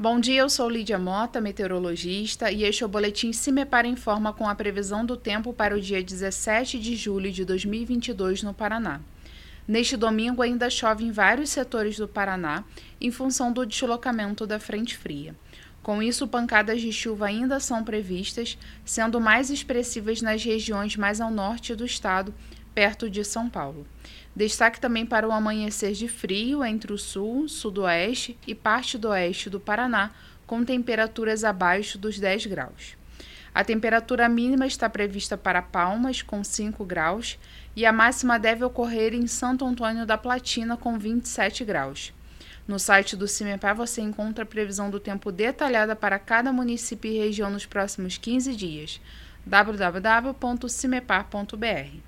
Bom dia, eu sou Lídia Mota, meteorologista, e este é o Boletim Se Me Para Informa com a previsão do tempo para o dia 17 de julho de 2022 no Paraná. Neste domingo ainda chove em vários setores do Paraná, em função do deslocamento da frente fria. Com isso, pancadas de chuva ainda são previstas, sendo mais expressivas nas regiões mais ao norte do estado, perto de São Paulo. Destaque também para o amanhecer de frio entre o sul, sudoeste e parte do oeste do Paraná, com temperaturas abaixo dos 10 graus. A temperatura mínima está prevista para Palmas, com 5 graus, e a máxima deve ocorrer em Santo Antônio da Platina, com 27 graus. No site do CIMEPAR você encontra a previsão do tempo detalhada para cada município e região nos próximos 15 dias. www.cimepar.br